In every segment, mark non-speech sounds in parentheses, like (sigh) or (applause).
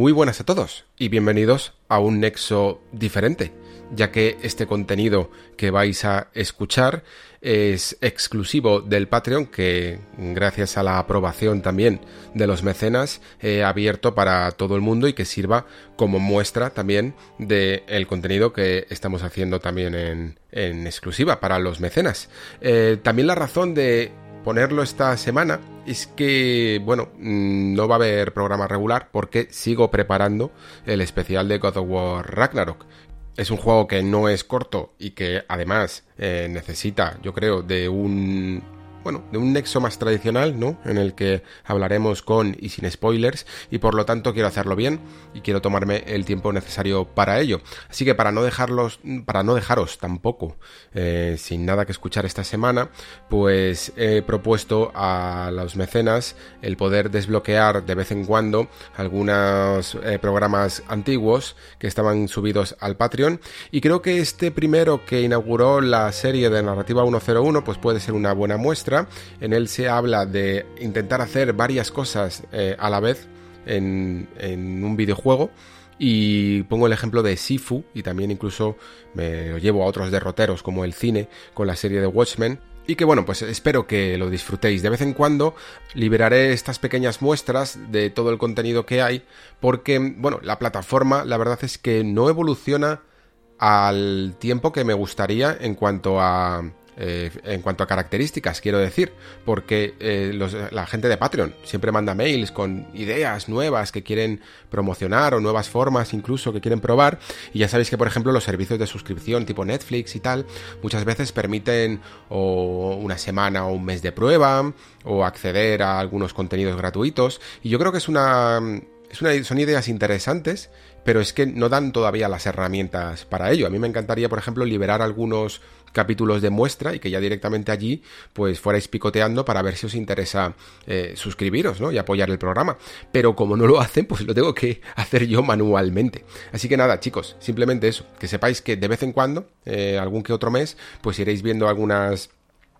Muy buenas a todos y bienvenidos a un nexo diferente, ya que este contenido que vais a escuchar es exclusivo del Patreon que gracias a la aprobación también de los mecenas he abierto para todo el mundo y que sirva como muestra también del contenido que estamos haciendo también en, exclusiva para los mecenas. Eh, también la razón de ponerlo esta semana es que, bueno, mm, no va a haber programa regular porque sigo preparando el especial de God of War Ragnarok. Es un juego que no es corto y que además eh, necesita, yo creo, de un bueno, de un nexo más tradicional, ¿no? En el que hablaremos con y sin spoilers y por lo tanto quiero hacerlo bien y quiero tomarme el tiempo necesario para ello. Así que para no dejarlos, para no dejaros tampoco eh, sin nada que escuchar esta semana, pues he propuesto a los mecenas el poder desbloquear de vez en cuando algunos eh, programas antiguos que estaban subidos al Patreon y creo que este primero que inauguró la serie de narrativa 101 pues puede ser una buena muestra en él se habla de intentar hacer varias cosas eh, a la vez en, un videojuego. Y pongo el ejemplo de Sifu y también incluso me lo llevo a otros derroteros como el cine con la serie de Watchmen. Y que bueno, pues espero que lo disfrutéis. De vez en cuando liberaré estas pequeñas muestras de todo el contenido que hay porque, bueno, la plataforma la verdad es que no evoluciona al tiempo que me gustaría en cuanto a eh, en cuanto a características, quiero decir, porque eh, la gente de Patreon siempre manda mails con ideas nuevas que quieren promocionar o nuevas formas incluso que quieren probar. Y ya sabéis que, por ejemplo, los servicios de suscripción tipo Netflix y tal, muchas veces permiten una semana o un mes de prueba o acceder a algunos contenidos gratuitos. Y yo creo que es una, es una son ideas interesantes pero es que no dan todavía las herramientas para ello. A mí me encantaría, por ejemplo, liberar algunos capítulos de muestra y que ya directamente allí pues fuerais picoteando para ver si os interesa eh, suscribiros ¿no? y apoyar el programa. Pero como no lo hacen, pues lo tengo que (laughs) hacer yo manualmente. Así que nada, chicos, simplemente eso, que sepáis que de vez en cuando, eh, algún que otro mes, pues iréis viendo algunas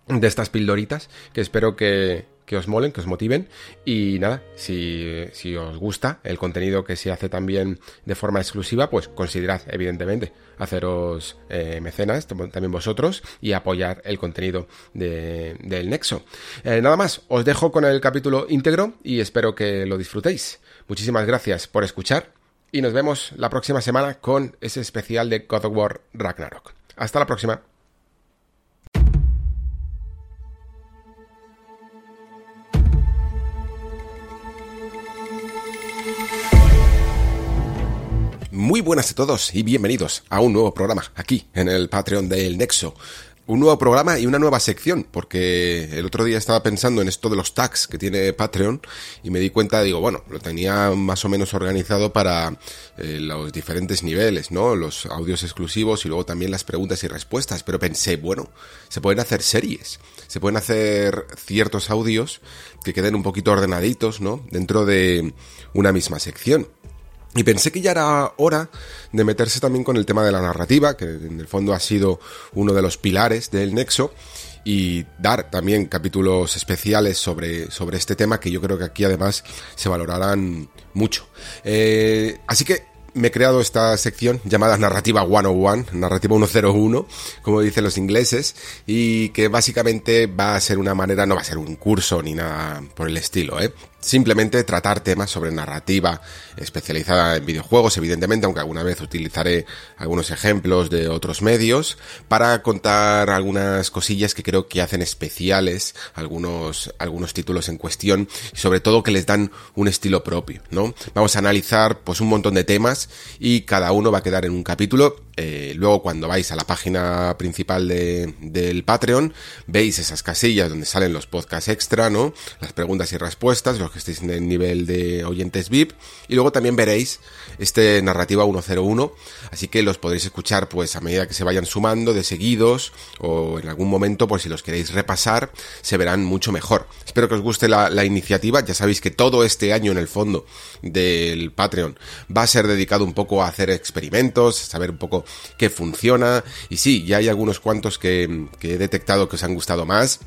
de estas pildoritas que espero que, que os molen, que os motiven. Y nada, si, si, os gusta el contenido que se hace también de forma exclusiva, pues considerad, evidentemente, haceros eh, mecenas, también vosotros, y apoyar el contenido del Nexo. Eh, nada más, os dejo con el capítulo íntegro y espero que lo disfrutéis. Muchísimas gracias por escuchar y nos vemos la próxima semana con ese especial de God of War Ragnarok. Hasta la próxima. Muy buenas a todos y bienvenidos a un nuevo programa aquí en el Patreon del Nexo. Un nuevo programa y una nueva sección, porque el otro día estaba pensando en esto de los tags que tiene Patreon y me di cuenta, digo, bueno, lo tenía más o menos organizado para eh, los diferentes niveles, ¿no? Los audios exclusivos y luego también las preguntas y respuestas, pero pensé, bueno, se pueden hacer series, se pueden hacer ciertos audios que queden un poquito ordenaditos, ¿no? Dentro de una misma sección. Y pensé que ya era hora de meterse también con el tema de la narrativa, que en el fondo ha sido uno de los pilares del Nexo, y dar también capítulos especiales sobre, sobre este tema que yo creo que aquí además se valorarán mucho. Eh, así que me he creado esta sección llamada Narrativa 101, Narrativa 101, como dicen los ingleses, y que básicamente va a ser una manera, no va a ser un curso ni nada por el estilo, ¿eh? Simplemente tratar temas sobre narrativa especializada en videojuegos, evidentemente, aunque alguna vez utilizaré algunos ejemplos de otros medios para contar algunas cosillas que creo que hacen especiales algunos, algunos títulos en cuestión y sobre todo que les dan un estilo propio, ¿no? Vamos a analizar pues un montón de temas y cada uno va a quedar en un capítulo eh, luego cuando vais a la página principal de, del Patreon, veis esas casillas donde salen los podcasts extra, ¿no? Las preguntas y respuestas, los que estéis en el nivel de oyentes VIP, y luego también veréis este narrativa 101, así que los podréis escuchar pues a medida que se vayan sumando de seguidos, o en algún momento, por si los queréis repasar, se verán mucho mejor. Espero que os guste la, la iniciativa, ya sabéis que todo este año en el fondo del Patreon va a ser dedicado un poco a hacer experimentos, saber un poco qué funciona. Y sí, ya hay algunos cuantos que, he detectado que os han gustado más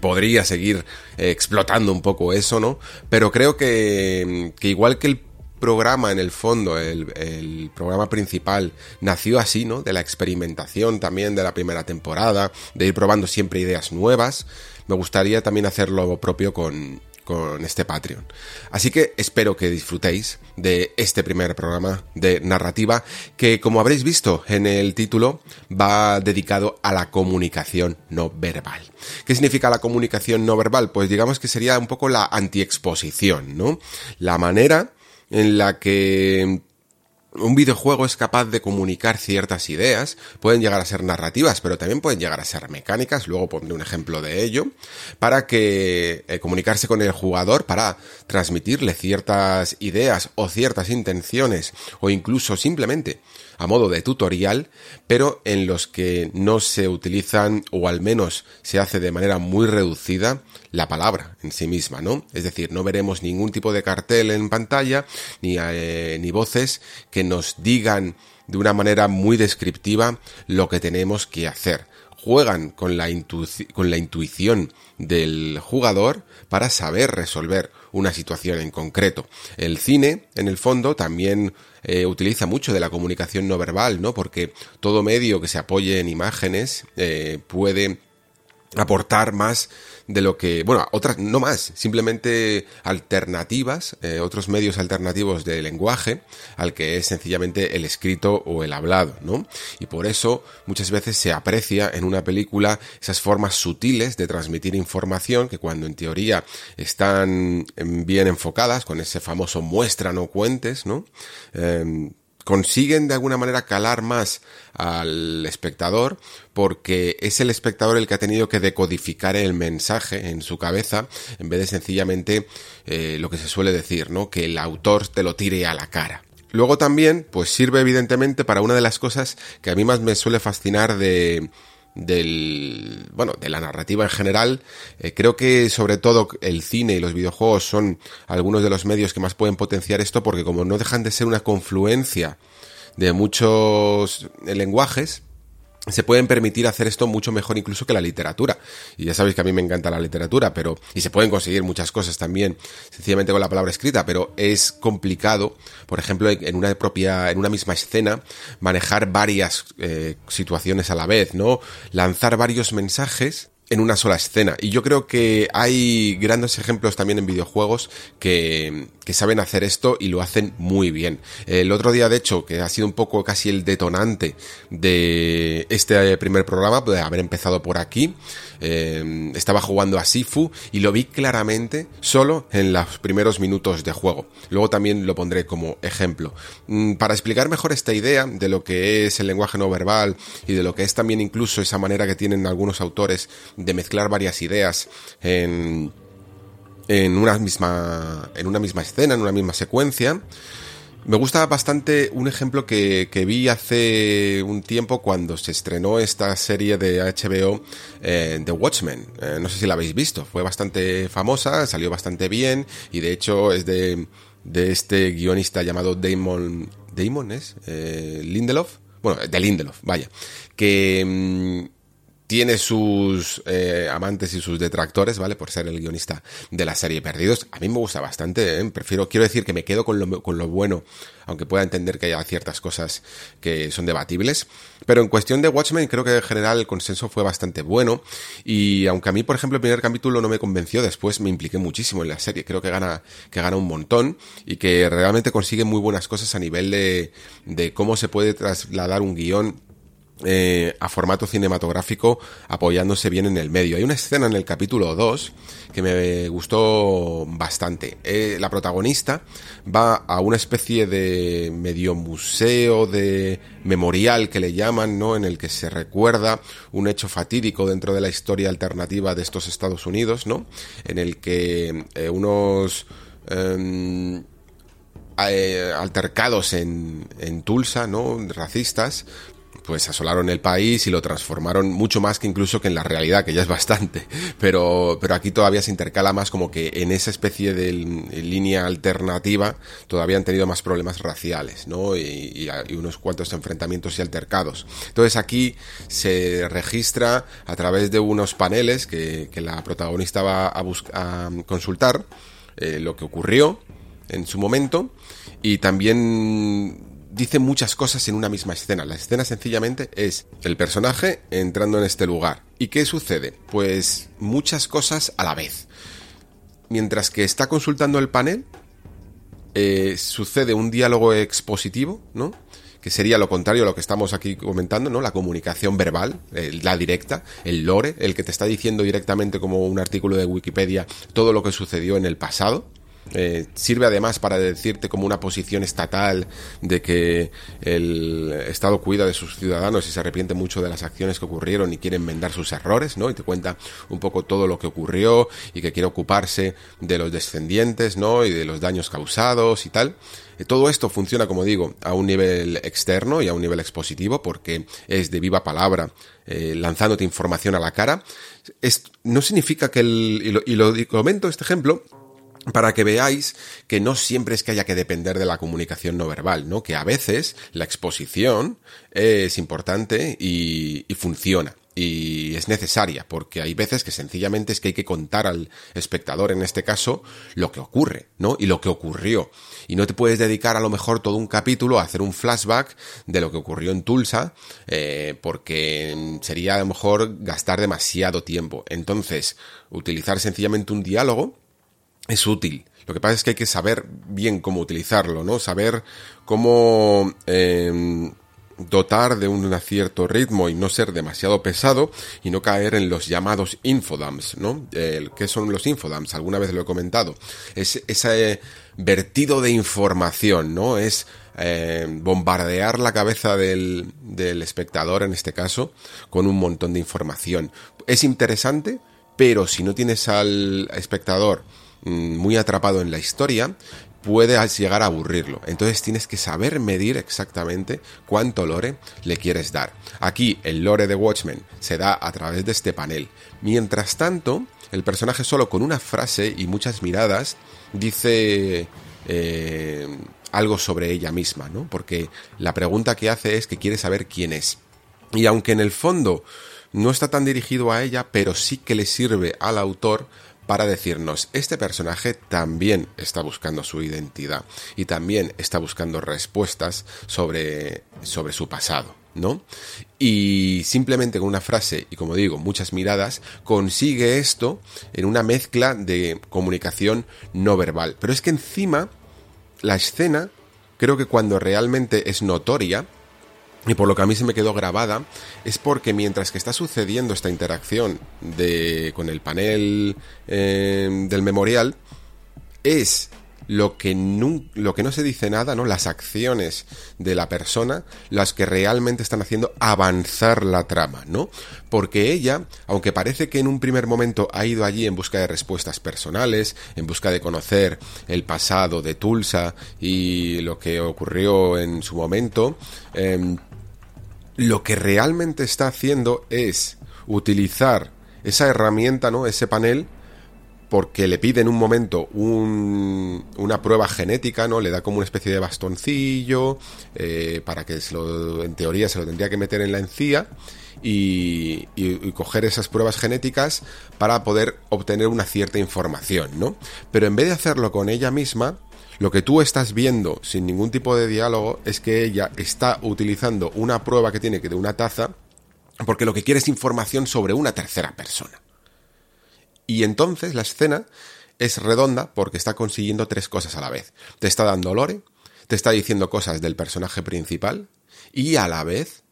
podría seguir eh, explotando un poco eso, ¿no? Pero creo que, que igual que el programa en el fondo, el, el, programa principal, nació así, ¿no? De la experimentación también de la primera temporada, de ir probando siempre ideas nuevas. Me gustaría también hacer lo propio con, con este Patreon. Así que espero que disfrutéis de este primer programa de narrativa que, como habréis visto en el título, va dedicado a la comunicación no verbal. ¿Qué significa la comunicación no verbal? Pues digamos que sería un poco la antiexposición, ¿no? La manera en la que un videojuego es capaz de comunicar ciertas ideas, pueden llegar a ser narrativas, pero también pueden llegar a ser mecánicas, luego pondré un ejemplo de ello, para que eh, comunicarse con el jugador, para transmitirle ciertas ideas o ciertas intenciones, o incluso simplemente a modo de tutorial, pero en los que no se utilizan, o al menos se hace de manera muy reducida, la palabra en sí misma, ¿no? Es decir, no veremos ningún tipo de cartel en pantalla, ni, eh, ni voces que nos digan de una manera muy descriptiva lo que tenemos que hacer. Juegan con la, con la intuición del jugador para saber resolver una situación en concreto. El cine, en el fondo, también eh, utiliza mucho de la comunicación no verbal, ¿no? Porque todo medio que se apoye en imágenes eh, puede aportar más de lo que, bueno, otras, no más, simplemente alternativas, eh, otros medios alternativos de lenguaje al que es sencillamente el escrito o el hablado, ¿no? Y por eso muchas veces se aprecia en una película esas formas sutiles de transmitir información que cuando en teoría están bien enfocadas, con ese famoso muestra no cuentes, ¿no? Em, consiguen de alguna manera calar más al espectador porque es el espectador el que ha tenido que decodificar el mensaje en su cabeza en vez de sencillamente eh, lo que se suele decir, ¿no? Que el autor te lo tire a la cara. Luego también, pues sirve evidentemente para una de las cosas que a mí más me suele fascinar de, del bueno de la narrativa en general. Eh, creo que sobre todo el cine y los videojuegos son algunos de los medios que más pueden potenciar esto porque como no dejan de ser una confluencia de muchos lenguajes se pueden permitir hacer esto mucho mejor incluso que la literatura. Y ya sabéis que a mí me encanta la literatura, pero, y se pueden conseguir muchas cosas también sencillamente con la palabra escrita, pero es complicado, por ejemplo, en una propia, en una misma escena, manejar varias eh, situaciones a la vez, ¿no? Lanzar varios mensajes en una sola escena. Y yo creo que hay grandes ejemplos también en videojuegos que, que saben hacer esto y lo hacen muy bien. El otro día, de hecho, que ha sido un poco casi el detonante de este primer programa, de haber empezado por aquí, eh, estaba jugando a Sifu y lo vi claramente solo en los primeros minutos de juego. Luego también lo pondré como ejemplo. Mm, para explicar mejor esta idea de lo que es el lenguaje no verbal y de lo que es también incluso esa manera que tienen algunos autores de mezclar varias ideas en en una misma en una misma escena, en una misma secuencia. Me gusta bastante un ejemplo que, vi hace un tiempo cuando se estrenó esta serie de HBO eh, The Watchmen. Eh, no sé si la habéis visto, fue bastante famosa, salió bastante bien y de hecho es de, de este guionista llamado Damon... ¿Damon es? Eh, Lindelof. Bueno, de Lindelof, vaya. Que... Mm, tiene sus eh, amantes y sus detractores, ¿vale? Por ser el guionista de la serie Perdidos. A mí me gusta bastante, ¿eh? Prefiero, quiero decir que me quedo con lo, con lo bueno, aunque pueda entender que haya ciertas cosas que son debatibles. Pero en cuestión de Watchmen, creo que en general el consenso fue bastante bueno. Y aunque a mí, por ejemplo, el primer capítulo no me convenció, después me impliqué muchísimo en la serie. Creo que gana, que gana un montón y que realmente consigue muy buenas cosas a nivel de, de cómo se puede trasladar un guion eh, a formato cinematográfico apoyándose bien en el medio. Hay una escena en el capítulo 2 que me gustó bastante. Eh, la protagonista va a una especie de medio museo de memorial que le llaman, ¿no? En el que se recuerda un hecho fatídico dentro de la historia alternativa de estos Estados Unidos, ¿no? En el que eh, unos em, altercados en, en Tulsa, ¿no? Racistas, pues asolaron el país y lo transformaron mucho más que incluso que en la realidad, que ya es bastante. (laughs) Pero, pero aquí todavía se intercala más como que en esa especie de línea alternativa todavía han tenido más problemas raciales, ¿no? Y, unos cuantos enfrentamientos y altercados. Entonces aquí se registra a través de unos paneles que, la protagonista va a, a consultar eh, lo que ocurrió en su momento y también dice muchas cosas en una misma escena. La escena sencillamente es el personaje entrando en este lugar. ¿Y qué sucede? Pues muchas cosas a la vez. Mientras que está consultando el panel, eh, sucede un diálogo expositivo, ¿no? que sería lo contrario a lo que estamos aquí comentando, ¿no? La comunicación verbal, la directa, el lore, el que te está diciendo directamente como un artículo de Wikipedia todo lo que sucedió en el pasado. Eh, sirve además para decirte como una posición estatal de que el Estado cuida de sus ciudadanos y se arrepiente mucho de las acciones que ocurrieron y quiere enmendar sus errores, ¿no? Y te cuenta un poco todo lo que ocurrió y que quiere ocuparse de los descendientes, ¿no? Y de los daños causados y tal. Eh, todo esto funciona, como digo, a un nivel externo y a un nivel expositivo porque es de viva palabra, eh, lanzándote información a la cara. no significa que el, y lo, y lo comento este ejemplo para que veáis que no siempre es que haya que depender de la comunicación no verbal, ¿no? Que a veces la exposición es importante y, y funciona y es necesaria, porque hay veces que sencillamente es que hay que contar al espectador, en este caso, lo que ocurre, ¿no? Y lo que ocurrió. Y no te puedes dedicar a lo mejor todo un capítulo a hacer un flashback de lo que ocurrió en Tulsa, eh, porque sería a lo mejor gastar demasiado tiempo. Entonces, utilizar sencillamente un diálogo es útil. Lo que pasa es que hay que saber bien cómo utilizarlo, ¿no? Saber cómo em, dotar de un cierto ritmo y no ser demasiado pesado y no caer en los llamados infodumps, ¿no? ¿Qué son los infodumps? Alguna vez lo he comentado. Es ese vertido de información, ¿no? Es em, bombardear la cabeza del, del espectador, en este caso, con un montón de información. Es interesante, pero si no tienes al espectador muy atrapado en la historia, puede llegar a aburrirlo. Entonces tienes que saber medir exactamente cuánto lore le quieres dar. Aquí el lore de Watchmen se da a través de este panel. Mientras tanto, el personaje solo con una frase y muchas miradas dice eh, algo sobre ella misma, ¿no? Porque la pregunta que hace es que quiere saber quién es. Y aunque en el fondo no está tan dirigido a ella, pero sí que le sirve al autor para decirnos, este personaje también está buscando su identidad y también está buscando respuestas sobre, sobre su pasado. ¿no? Y simplemente con una frase y como digo, muchas miradas, consigue esto en una mezcla de comunicación no verbal. Pero es que encima, la escena, creo que cuando realmente es notoria, y por lo que a mí se me quedó grabada, es porque mientras que está sucediendo esta interacción de, con el panel eh, del memorial, es lo que, no, lo que no se dice nada, ¿no? Las acciones de la persona, las que realmente están haciendo avanzar la trama, ¿no? Porque ella, aunque parece que en un primer momento ha ido allí en busca de respuestas personales, en busca de conocer el pasado de Tulsa y lo que ocurrió en su momento, em, lo que realmente está haciendo es utilizar esa herramienta, ¿no? Ese panel, porque le pide en un momento un, una prueba genética, ¿no? Le da como una especie de bastoncillo eh, para que en teoría se lo tendría que meter en la encía y, y, coger esas pruebas genéticas para poder obtener una cierta información, ¿no? Pero en vez de hacerlo con ella misma, lo que tú estás viendo sin ningún tipo de diálogo es que ella está utilizando una prueba que tiene que de una taza porque lo que quiere es información sobre una tercera persona. Y entonces la escena es redonda porque está consiguiendo tres cosas a la vez. Te está dando lore, te está diciendo cosas del personaje principal y a la vez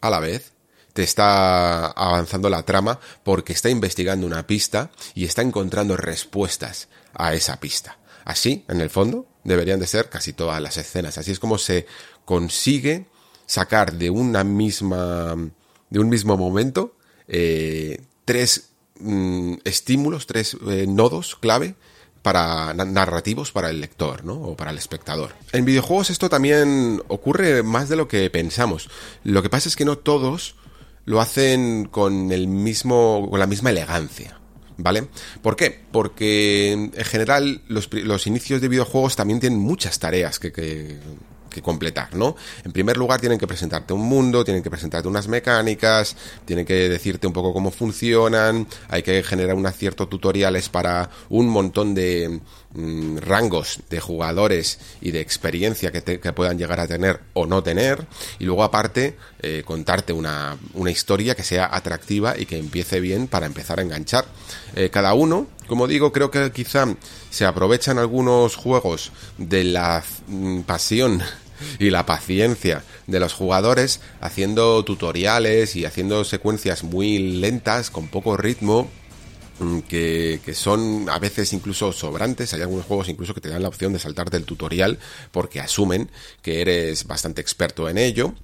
a la vez te está avanzando la trama porque está investigando una pista y está encontrando respuestas a esa pista. Así, en el fondo, deberían de ser casi todas las escenas. Así es como se consigue sacar de una misma, de un mismo momento, eh, tres mm, estímulos, tres eh, nodos clave para narrativos para el lector, ¿no? O para el espectador. En videojuegos esto también ocurre más de lo que pensamos. Lo que pasa es que no todos lo hacen con el mismo, con la misma elegancia. ¿Vale? ¿Por qué? Porque en general los, los inicios de videojuegos también tienen muchas tareas que, que, que completar, ¿no? En primer lugar tienen que presentarte un mundo, tienen que presentarte unas mecánicas, tienen que decirte un poco cómo funcionan, hay que generar unos ciertos tutoriales para un montón de mm, rangos de jugadores y de experiencia que, puedan llegar a tener o no tener, y luego aparte eh, contarte una, historia que sea atractiva y que empiece bien para empezar a enganchar. Eh, cada uno como digo, creo que quizá se aprovechan algunos juegos de la mm, pasión y la paciencia de los jugadores haciendo tutoriales y haciendo secuencias muy lentas, con poco ritmo, mm, que, que, son a veces incluso sobrantes. Hay algunos juegos incluso que te dan la opción de saltar del tutorial porque asumen que eres bastante experto en ello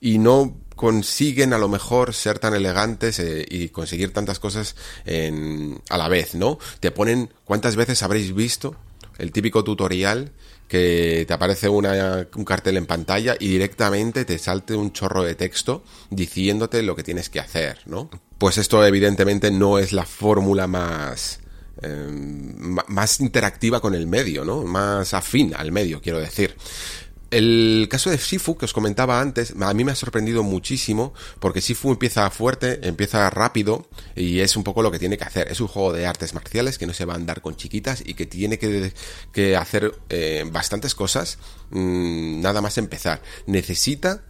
y no consiguen a lo mejor ser tan elegantes eh, y conseguir tantas cosas en, a la vez, ¿no? Te ponen, ¿cuántas veces habréis visto el típico tutorial que te aparece una, un cartel en pantalla y directamente te salte un chorro de texto diciéndote lo que tienes que hacer, ¿no? Pues esto evidentemente no es la fórmula más... Eh, más interactiva con el medio, ¿no? Más afín al medio, quiero decir. El caso de Sifu que os comentaba antes, a mí me ha sorprendido muchísimo porque Sifu empieza fuerte, empieza rápido y es un poco lo que tiene que hacer. Es un juego de artes marciales que no se va a andar con chiquitas y que tiene que, hacer eh, bastantes cosas mm, nada más empezar. Necesita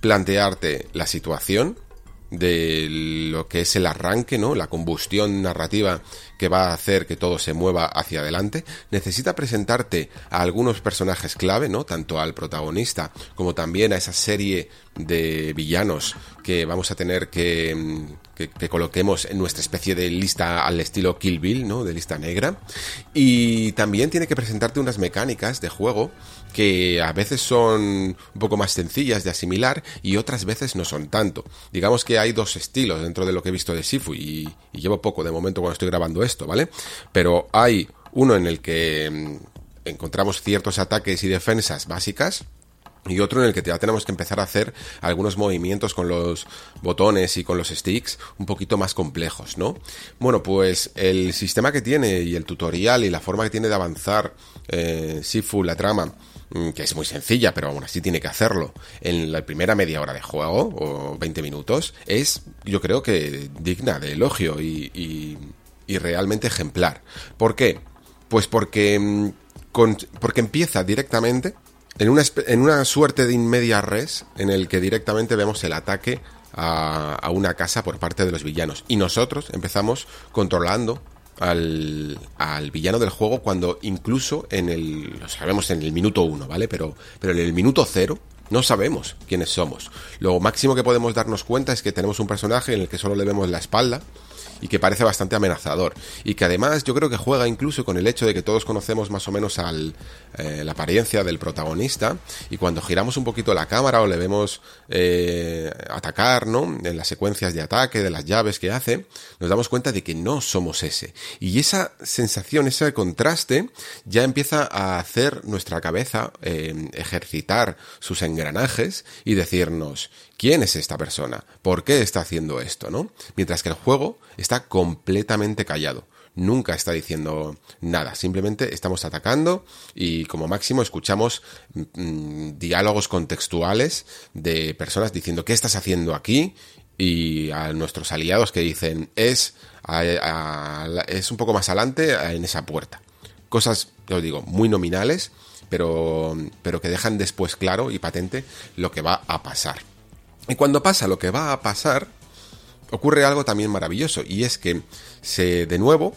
plantearte la situación, de lo que es el arranque, ¿no? La combustión narrativa que va a hacer que todo se mueva hacia adelante, necesita presentarte a algunos personajes clave, ¿no? Tanto al protagonista como también a esa serie de villanos que vamos a tener que, que, coloquemos en nuestra especie de lista al estilo Kill Bill, ¿no? De lista negra. Y también tiene que presentarte unas mecánicas de juego que a veces son un poco más sencillas de asimilar y otras veces no son tanto. Digamos que hay dos estilos dentro de lo que he visto de Sifu y, llevo poco de momento cuando estoy grabando esto, ¿vale? Pero hay uno en el que mm, encontramos ciertos ataques y defensas básicas y otro en el que ya tenemos que empezar a hacer algunos movimientos con los botones y con los sticks un poquito más complejos, ¿no? Bueno, pues el sistema que tiene y el tutorial y la forma que tiene de avanzar eh, Sifu, la trama, mm, que es muy sencilla, pero aún así tiene que hacerlo en la primera media hora de juego o 20 minutos, es yo creo que digna de elogio y, y, y realmente ejemplar. ¿Por qué? Pues porque, mm, porque empieza directamente en una, en una suerte de inmedia res en el que directamente vemos el ataque a, a, una casa por parte de los villanos. Y nosotros empezamos controlando al, al, villano del juego cuando incluso en el... lo sabemos en el minuto uno, ¿vale? Pero, pero en el minuto cero no sabemos quiénes somos. Lo máximo que podemos darnos cuenta es que tenemos un personaje en el que solo le vemos la espalda y que parece bastante amenazador. Y que además yo creo que juega incluso con el hecho de que todos conocemos más o menos al, eh, la apariencia del protagonista y cuando giramos un poquito la cámara o le vemos eh, atacar, ¿no? En las secuencias de ataque, de las llaves que hace, nos damos cuenta de que no somos ese. Y esa sensación, ese contraste, ya empieza a hacer nuestra cabeza eh, ejercitar sus engranajes y decirnos, ¿quién es esta persona? ¿Por qué está haciendo esto? ¿no? Mientras que el juego está completamente callado. Nunca está diciendo nada, simplemente estamos atacando y como máximo escuchamos mm, diálogos contextuales de personas diciendo ¿qué estás haciendo aquí? y a nuestros aliados que dicen es, es un poco más adelante en esa puerta. Cosas, os digo, muy nominales, pero, pero que dejan después claro y patente lo que va a pasar. Y cuando pasa lo que va a pasar, ocurre algo también maravilloso, y es que se, de nuevo,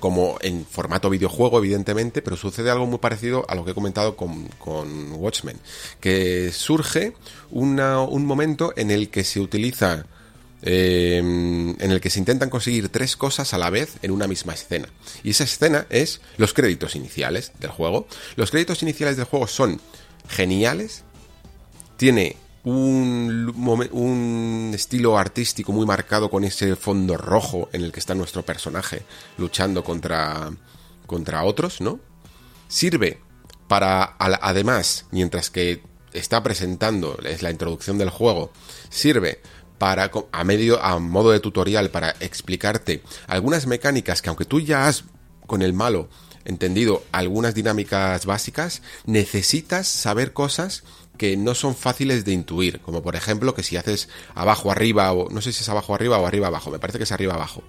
como en formato videojuego, evidentemente, pero sucede algo muy parecido a lo que he comentado con, con Watchmen, que surge un momento en el que se utiliza eh, en el que se intentan conseguir tres cosas a la vez en una misma escena. Y esa escena es los créditos iniciales del juego. Los créditos iniciales del juego son geniales, tiene un, estilo artístico muy marcado con ese fondo rojo en el que está nuestro personaje luchando contra, contra otros, ¿no? Sirve para, además, mientras que está presentando, es la introducción del juego, sirve para, a medio, a modo de tutorial para explicarte algunas mecánicas que aunque tú ya has con el malo entendido algunas dinámicas básicas, necesitas saber cosas que no son fáciles de intuir, como por ejemplo que si haces abajo arriba o no sé si es abajo arriba o arriba abajo, me parece que es arriba abajo.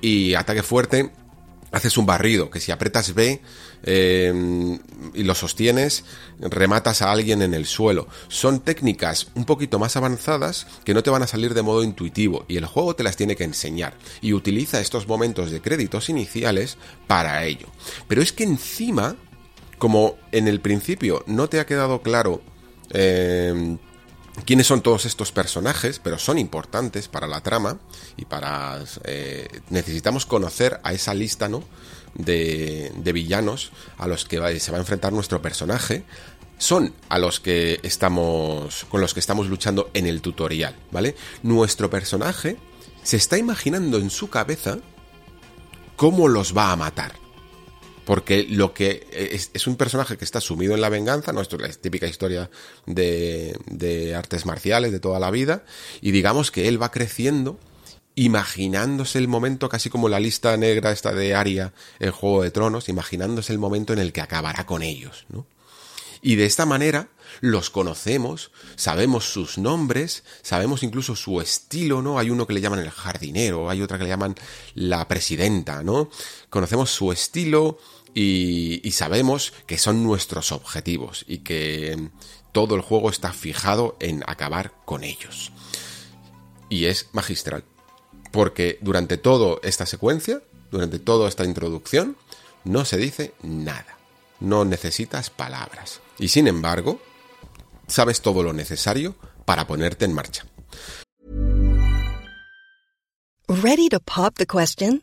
Y ataque fuerte haces un barrido, que si apretas B eh, y lo sostienes, rematas a alguien en el suelo. Son técnicas un poquito más avanzadas que no te van a salir de modo intuitivo y el juego te las tiene que enseñar y utiliza estos momentos de créditos iniciales para ello. Pero es que encima, como en el principio no te ha quedado claro eh, quiénes son todos estos personajes, pero son importantes para la trama y para... Eh, necesitamos conocer a esa lista, ¿no? De, de villanos a los que se va a enfrentar nuestro personaje. Son a los que estamos... con los que estamos luchando en el tutorial, ¿vale? Nuestro personaje se está imaginando en su cabeza cómo los va a matar. Porque lo que es, un personaje que está sumido en la venganza, ¿no? Esto es la típica historia de, artes marciales de toda la vida. Y digamos que él va creciendo imaginándose el momento, casi como la lista negra esta de Aria en Juego de Tronos, imaginándose el momento en el que acabará con ellos, ¿no? Y de esta manera los conocemos, sabemos sus nombres, sabemos incluso su estilo, ¿no? Hay uno que le llaman el jardinero, hay otra que le llaman la presidenta, ¿no? Conocemos su estilo, y, sabemos que son nuestros objetivos y que todo el juego está fijado en acabar con ellos. Y es magistral. Porque durante toda esta secuencia, durante toda esta introducción, no se dice nada. No necesitas palabras. Y sin embargo, sabes todo lo necesario para ponerte en marcha. Ready to pop the question?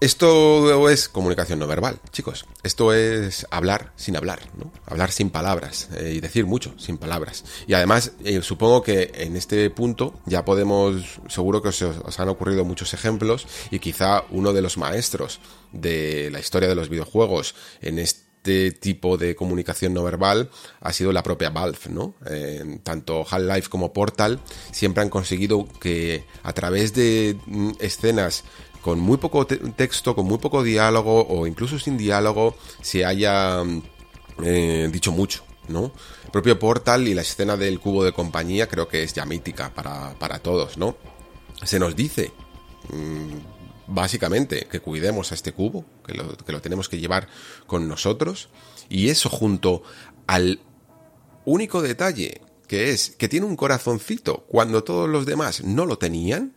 Esto es comunicación no verbal, chicos. Esto es hablar sin hablar, ¿no? Hablar sin palabras eh, y decir mucho sin palabras. Y además, eh, supongo que en este punto ya podemos, seguro que os, han ocurrido muchos ejemplos y quizá uno de los maestros de la historia de los videojuegos en este tipo de comunicación no verbal ha sido la propia Valve, ¿no? Eh, tanto Half-Life como Portal siempre han conseguido que a través de mm, escenas con muy poco texto, con muy poco diálogo o incluso sin diálogo se haya mm, eh, dicho mucho, ¿no? El propio Portal y la escena del cubo de compañía creo que es ya mítica para, para todos, ¿no? Se nos dice, mm, básicamente, que cuidemos a este cubo, que lo, que lo tenemos que llevar con nosotros, y eso junto al único detalle que es que tiene un corazoncito cuando todos los demás no lo tenían,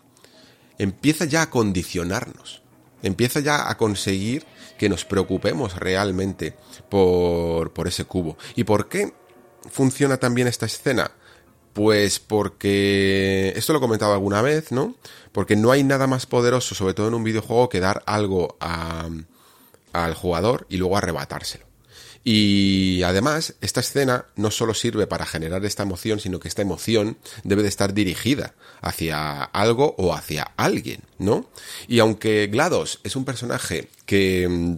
empieza ya a condicionarnos, empieza ya a conseguir que nos preocupemos realmente por, por ese cubo. ¿Y por qué funciona también esta escena? Pues porque esto lo he comentado alguna vez, ¿no? Porque no hay nada más poderoso, sobre todo en un videojuego, que dar algo al jugador y luego arrebatárselo. Y además, esta escena no solo sirve para generar esta emoción, sino que esta emoción debe de estar dirigida hacia algo o hacia alguien, ¿no? Y aunque GLaDOS es un personaje que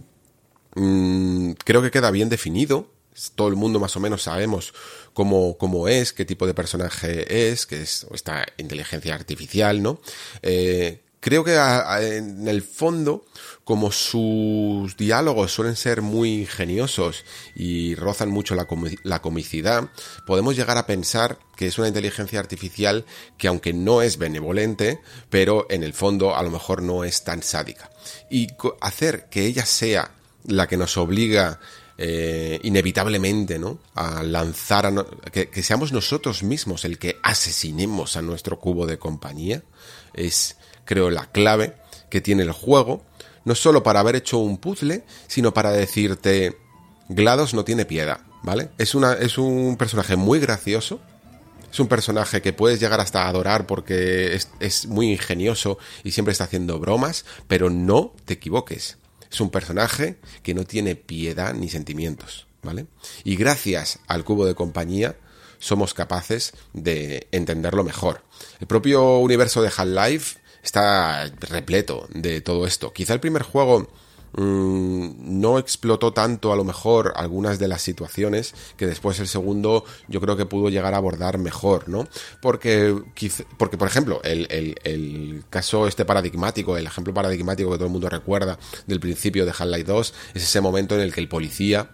mm, creo que queda bien definido, todo el mundo más o menos sabemos cómo, cómo es, qué tipo de personaje es, que es esta inteligencia artificial, ¿no? Eh, creo que en el fondo, como sus diálogos suelen ser muy ingeniosos y rozan mucho la, la, comicidad, podemos llegar a pensar que es una inteligencia artificial que aunque no es benevolente, pero en el fondo a lo mejor no es tan sádica. Y hacer que ella sea la que nos obliga eh, inevitablemente, ¿no? A lanzar a que, que, seamos nosotros mismos el que asesinemos a nuestro cubo de compañía es creo, la clave que tiene el juego, no solo para haber hecho un puzzle, sino para decirte, GLaDOS no tiene piedad, ¿vale? Es, una, es un personaje muy gracioso, es un personaje que puedes llegar hasta adorar porque es, es muy ingenioso y siempre está haciendo bromas, pero no te equivoques. Es un personaje que no tiene piedad ni sentimientos, ¿vale? Y gracias al cubo de compañía somos capaces de entenderlo mejor. El propio universo de Half-Life está repleto de todo esto. Quizá el primer juego mm, no explotó tanto a lo mejor algunas de las situaciones que después el segundo yo creo que pudo llegar a abordar mejor, ¿no? Porque, porque por ejemplo, el, el, caso este paradigmático, el ejemplo paradigmático que todo el mundo recuerda del principio de Half-Life 2 es ese momento en el que el policía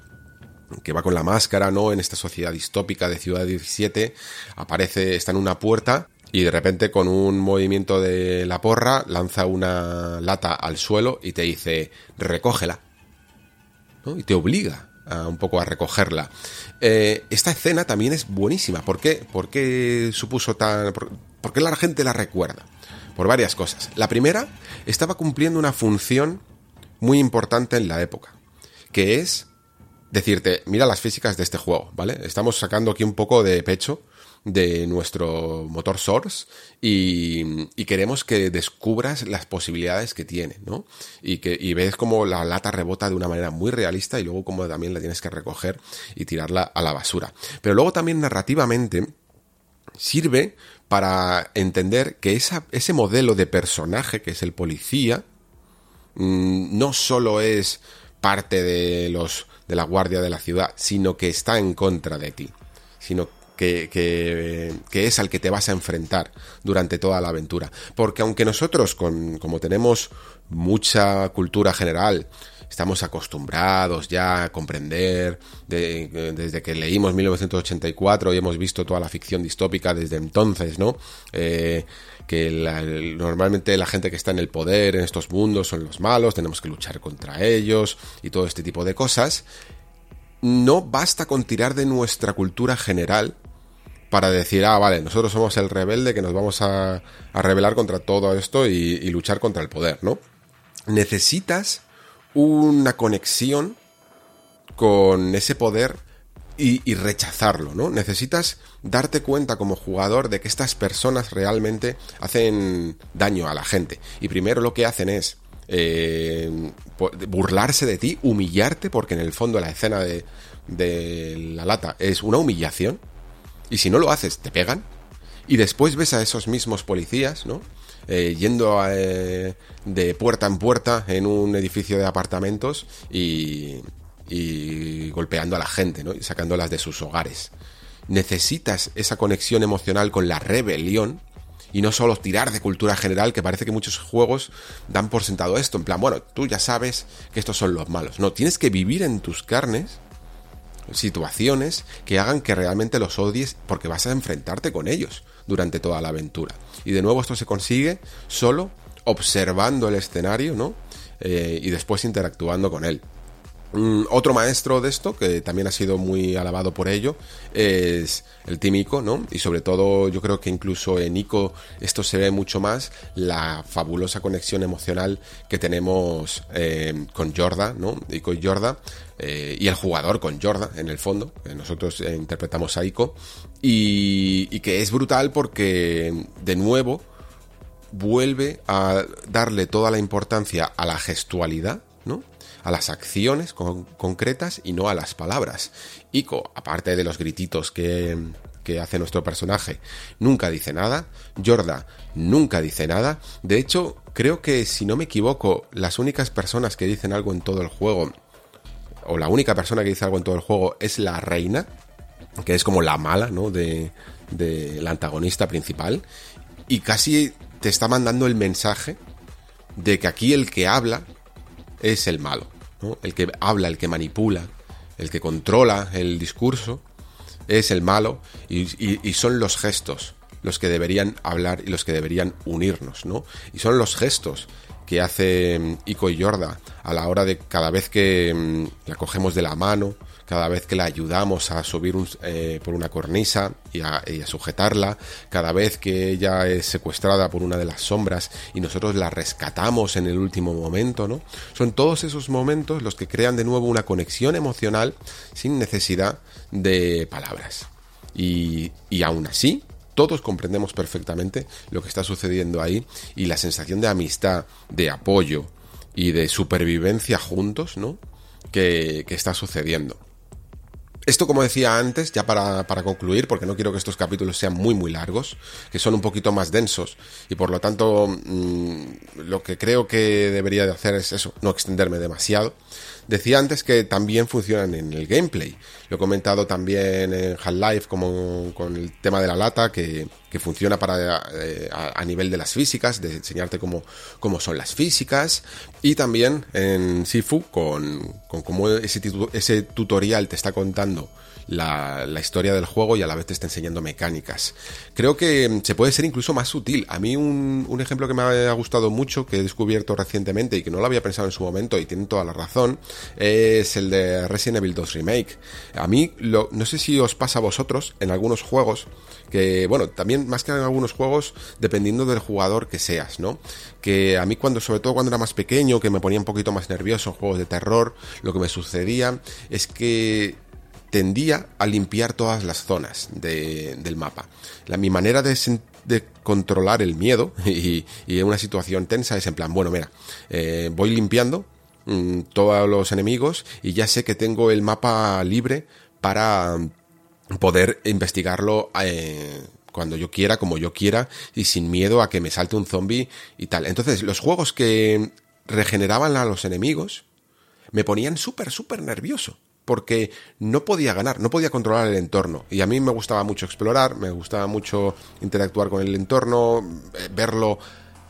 que va con la máscara, ¿no? En esta sociedad distópica de Ciudad 17, aparece, está en una puerta y de repente con un movimiento de la porra lanza una lata al suelo y te dice recógela ¿no? y te obliga a un poco a recogerla eh, esta escena también es buenísima ¿por qué? ¿por qué supuso tan por, qué la gente la recuerda? por varias cosas la primera estaba cumpliendo una función muy importante en la época que es decirte mira las físicas de este juego ¿vale? estamos sacando aquí un poco de pecho de nuestro motor Source y, queremos que descubras las posibilidades que tiene, ¿no? Y que y ves como la lata rebota de una manera muy realista y luego como también la tienes que recoger y tirarla a la basura. Pero luego también narrativamente sirve para entender que ese modelo de personaje que es el policía mm, no solo es parte de los de la guardia de la ciudad, sino que está en contra de ti, sino que, es al que te vas a enfrentar durante toda la aventura. Porque aunque nosotros, con, como tenemos mucha cultura general, estamos acostumbrados ya a comprender desde que leímos 1984 y hemos visto toda la ficción distópica desde entonces, ¿no? Eh, que normalmente la gente que está en el poder en estos mundos son los malos, tenemos que luchar contra ellos y todo este tipo de cosas. No basta con tirar de nuestra cultura general para decir, ah, vale, nosotros somos el rebelde que nos vamos a, rebelar contra todo esto y, luchar contra el poder, ¿no? Necesitas una conexión con ese poder y, rechazarlo, ¿no? Necesitas darte cuenta como jugador de que estas personas realmente hacen daño a la gente. Y primero lo que hacen es eh, burlarse de ti, humillarte, porque en el fondo la escena de la lata es una humillación y si no lo haces, te pegan. Y después ves a esos mismos policías, ¿no? Eh, yendo eh, de puerta en puerta en un edificio de apartamentos y, y golpeando a la gente, ¿no? Y sacándolas de sus hogares. Necesitas esa conexión emocional con la rebelión y no solo tirar de cultura general, que parece que muchos juegos dan por sentado esto, en plan, bueno, tú ya sabes que estos son los malos. No, tienes que vivir en tus carnes situaciones que hagan que realmente los odies porque vas a enfrentarte con ellos durante toda la aventura. Y de nuevo esto se consigue solo observando el escenario, ¿no? Eh, y después interactuando con él. Mm, otro maestro de esto, que también ha sido muy alabado por ello, es el Team Ico, ¿no? Y sobre todo yo creo que incluso en Ico esto se ve mucho más, la fabulosa conexión emocional que tenemos eh, con Jorda, ¿no? Ico y Jorda, eh, y el jugador con Jorda, en el fondo, nosotros eh, interpretamos a Ico, y, que es brutal porque, de nuevo, vuelve a darle toda la importancia a la gestualidad. A las acciones concretas y no a las palabras. Ico, aparte de los grititos que, que hace nuestro personaje, nunca dice nada. Jorda nunca dice nada. De hecho, creo que si no me equivoco, las únicas personas que dicen algo en todo el juego, o la única persona que dice algo en todo el juego, es la reina, que es como la mala, ¿no? De, de la antagonista principal. Y casi te está mandando el mensaje de que aquí el que habla es el malo. El que habla, el que manipula, el que controla el discurso, es el malo y, son los gestos los que deberían hablar y los que deberían unirnos, ¿no? Y son los gestos que hace mm, Ico y Yorda a la hora de cada vez que mm, la cogemos de la mano, cada vez que la ayudamos a subir eh, por una cornisa y a, sujetarla, cada vez que ella es secuestrada por una de las sombras y nosotros la rescatamos en el último momento, ¿no? Son todos esos momentos los que crean de nuevo una conexión emocional sin necesidad de palabras. Y, y aún así, todos comprendemos perfectamente lo que está sucediendo ahí y la sensación de amistad, de apoyo y de supervivencia juntos, ¿no? que está sucediendo. Esto, como decía antes, ya para, concluir, porque no quiero que estos capítulos sean muy, muy largos, que son un poquito más densos, y por lo tanto, mm, lo que creo que debería de hacer es eso, no extenderme demasiado. Decía antes que también funcionan en el gameplay. Lo he comentado también en Half-Life como con el tema de la lata, que, funciona para eh, a, nivel de las físicas, de enseñarte cómo, cómo son las físicas. Y también en Sifu, con, con cómo ese, ese tutorial te está contando la, historia del juego y a la vez te está enseñando mecánicas. Creo que se puede ser incluso más sutil. A mí un, ejemplo que me ha gustado mucho, que he descubierto recientemente y que no lo había pensado en su momento y tienen toda la razón, es el de Resident Evil 2 Remake. A mí, lo, no sé si os pasa a vosotros en algunos juegos, que bueno, también más que en algunos juegos, dependiendo del jugador que seas, ¿no? Que a mí cuando, sobre todo cuando era más pequeño, que me ponía un poquito más nervioso en juegos de terror, lo que me sucedía es que tendía a limpiar todas las zonas del mapa. La, mi manera de, controlar el miedo (laughs) y, en una situación tensa es en plan, bueno, mira, eh, voy limpiando mm, todos los enemigos y ya sé que tengo el mapa libre para poder investigarlo eh, cuando yo quiera, como yo quiera y sin miedo a que me salte un zombie y tal. Entonces, los juegos que regeneraban a los enemigos me ponían súper, súper nervioso porque no podía ganar, no podía controlar el entorno. Y a mí me gustaba mucho explorar, me gustaba mucho interactuar con el entorno, eh, verlo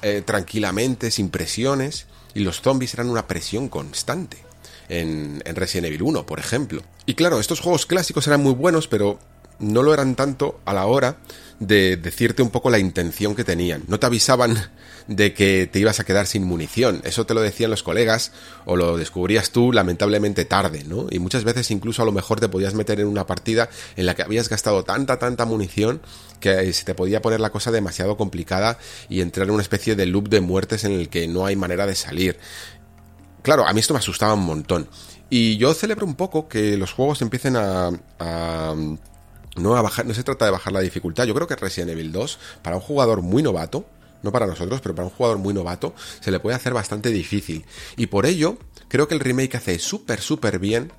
eh, tranquilamente, sin presiones. Y los zombies eran una presión constante. En, en Resident Evil 1, por ejemplo. Y claro, estos juegos clásicos eran muy buenos, pero no lo eran tanto a la hora de decirte un poco la intención que tenían. No te avisaban (laughs) de que te ibas a quedar sin munición. Eso te lo decían los colegas o lo descubrías tú lamentablemente tarde, ¿no? Y muchas veces incluso a lo mejor te podías meter en una partida en la que habías gastado tanta, tanta munición que se te podía poner la cosa demasiado complicada y entrar en una especie de loop de muertes en el que no hay manera de salir. Claro, a mí esto me asustaba un montón. Y yo celebro un poco que los juegos empiecen a, a no, a bajar, no se trata de bajar la dificultad. Yo creo que Resident Evil 2, para un jugador muy novato, no para nosotros, pero para un jugador muy novato, se le puede hacer bastante difícil. Y por ello, creo que el remake hace súper, súper bien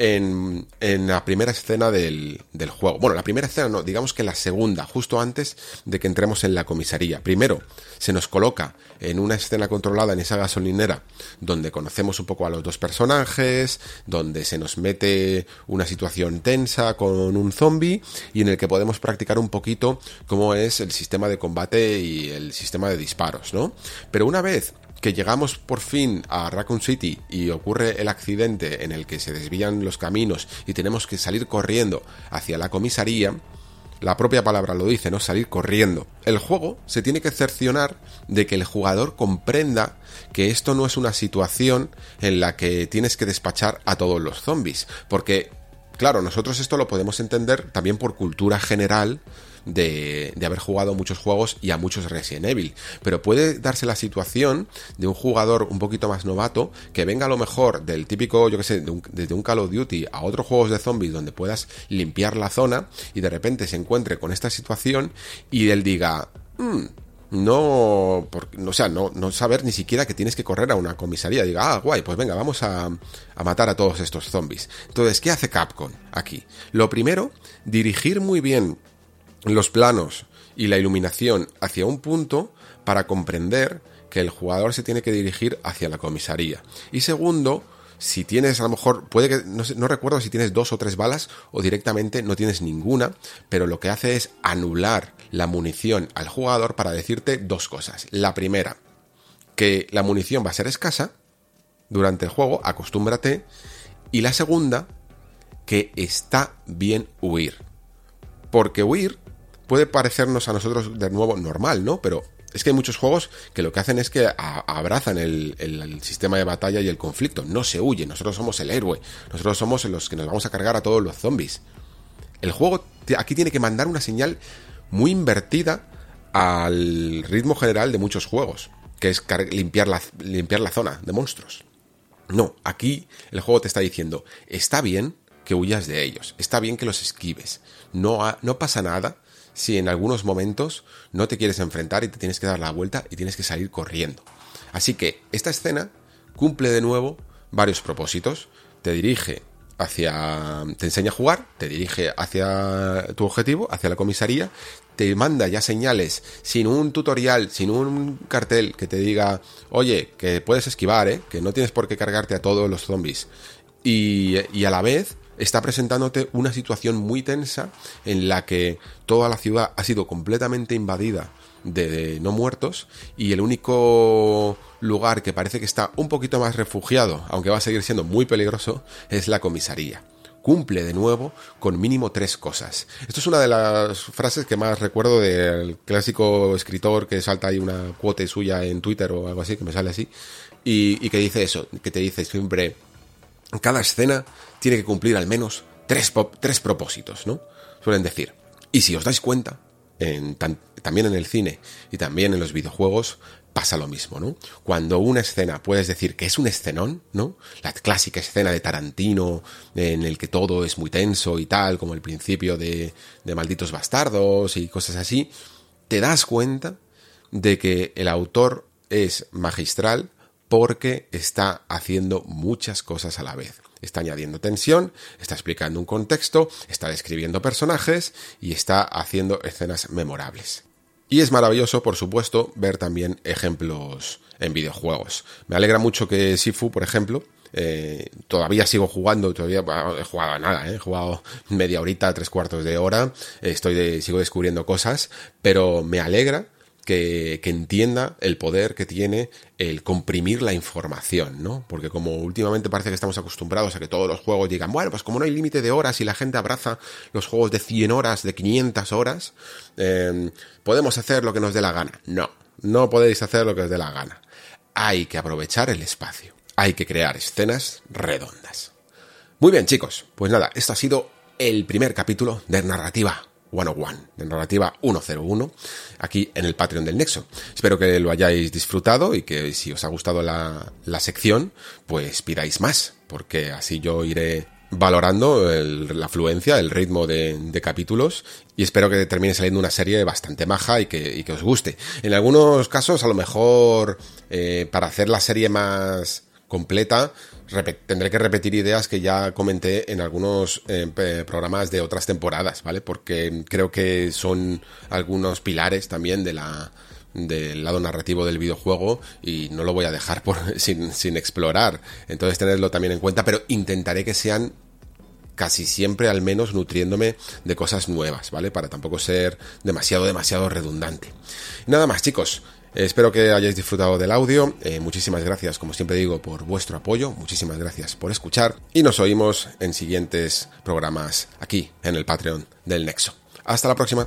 en, en la primera escena del, del, juego. Bueno, la primera escena no, digamos que la segunda, justo antes de que entremos en la comisaría. Primero, se nos coloca en una escena controlada en esa gasolinera, donde conocemos un poco a los dos personajes, donde se nos mete una situación tensa con un zombie y en el que podemos practicar un poquito cómo es el sistema de combate y el sistema de disparos, ¿no? Pero una vez que llegamos por fin a Raccoon City y ocurre el accidente en el que se desvían los caminos y tenemos que salir corriendo hacia la comisaría, la propia palabra lo dice, ¿no? Salir corriendo. El juego se tiene que cercionar de que el jugador comprenda que esto no es una situación en la que tienes que despachar a todos los zombies. Porque, claro, nosotros esto lo podemos entender también por cultura general de, haber jugado muchos juegos y a muchos Resident Evil. Pero puede darse la situación de un jugador un poquito más novato que venga a lo mejor del típico, yo que sé, desde un Call of Duty a otros juegos de zombies donde puedas limpiar la zona y de repente se encuentre con esta situación y él diga, mm, no, o sea, no, no saber ni siquiera que tienes que correr a una comisaría. Diga, ah, guay, pues venga, vamos a, a, matar a todos estos zombies. Entonces, ¿qué hace Capcom aquí? Lo primero, dirigir muy bien los planos y la iluminación hacia un punto para comprender que el jugador se tiene que dirigir hacia la comisaría. Y segundo, si tienes a lo mejor, puede que, no, recuerdo si tienes dos o tres balas o directamente no tienes ninguna, pero lo que hace es anular la munición al jugador para decirte dos cosas. La primera, que la munición va a ser escasa durante el juego, acostúmbrate. Y la segunda, que está bien huir. Porque huir puede parecernos a nosotros de nuevo normal, ¿no? Pero es que hay muchos juegos que lo que hacen es que abrazan el, sistema de batalla y el conflicto. No se huye, nosotros somos el héroe. Nosotros somos los que nos vamos a cargar a todos los zombies. El juego aquí tiene que mandar una señal muy invertida al ritmo general de muchos juegos, que es limpiar la, limpiar la zona de monstruos. No, aquí el juego te está diciendo, está bien que huyas de ellos, está bien que los esquives, no, no pasa nada si en algunos momentos no te quieres enfrentar y te tienes que dar la vuelta y tienes que salir corriendo. Así que esta escena cumple de nuevo varios propósitos. Te dirige hacia. te enseña a jugar, te dirige hacia tu objetivo, hacia la comisaría, te manda ya señales sin un tutorial, sin un cartel que te diga, oye, que puedes esquivar, ¿eh? que no tienes por qué cargarte a todos los zombies. Y, y a la vez está presentándote una situación muy tensa en la que toda la ciudad ha sido completamente invadida de, no muertos y el único lugar que parece que está un poquito más refugiado, aunque va a seguir siendo muy peligroso, es la comisaría cumple de nuevo con mínimo tres cosas. Esto es una de las frases que más recuerdo del clásico escritor que salta ahí una cuota suya en Twitter o algo así, que me sale así, y, y que dice eso, que te dice siempre, cada escena tiene que cumplir al menos tres, tres propósitos, ¿no? Suelen decir. Y si os dais cuenta, en, también en el cine y también en los videojuegos pasa lo mismo, ¿no? Cuando una escena puedes decir que es un escenón, ¿no? La clásica escena de Tarantino en el que todo es muy tenso y tal, como el principio de, de Malditos Bastardos y cosas así, te das cuenta de que el autor es magistral porque está haciendo muchas cosas a la vez. Está añadiendo tensión, está explicando un contexto, está describiendo personajes y está haciendo escenas memorables. Y es maravilloso, por supuesto, ver también ejemplos en videojuegos. Me alegra mucho que Sifu, por ejemplo, eh, todavía sigo jugando, todavía he jugado nada, ¿eh? he jugado media horita, tres cuartos de hora, estoy sigo descubriendo cosas, pero me alegra que, entienda el poder que tiene el comprimir la información, ¿no? Porque como últimamente parece que estamos acostumbrados a que todos los juegos digan, bueno, pues como no hay límite de horas y la gente abraza los juegos de 100 horas, de 500 horas, em, podemos hacer lo que nos dé la gana. No, no podéis hacer lo que os dé la gana. Hay que aprovechar el espacio. Hay que crear escenas redondas. Muy bien, chicos. Pues nada, esto ha sido el primer capítulo de Narrativa 101, de narrativa 101, aquí en el Patreon del Nexo. Espero que lo hayáis disfrutado y que si os ha gustado la, la sección, pues pidáis más, porque así yo iré valorando la afluencia, el ritmo de, capítulos y espero que termine saliendo una serie bastante maja y que, que os guste. En algunos casos, a lo mejor, eh, para hacer la serie más completa, tendré que repetir ideas que ya comenté en algunos eh, programas de otras temporadas, ¿vale? Porque creo que son algunos pilares también de la del lado narrativo del videojuego y no lo voy a dejar por, (laughs) sin, sin explorar. Entonces tenerlo también en cuenta, pero intentaré que sean casi siempre al menos nutriéndome de cosas nuevas, ¿vale? Para tampoco ser demasiado, demasiado redundante. Nada más, chicos. Espero que hayáis disfrutado del audio. Eh, muchísimas gracias, como siempre digo, por vuestro apoyo. Muchísimas gracias por escuchar. Y nos oímos en siguientes programas aquí en el Patreon del Nexo. Hasta la próxima.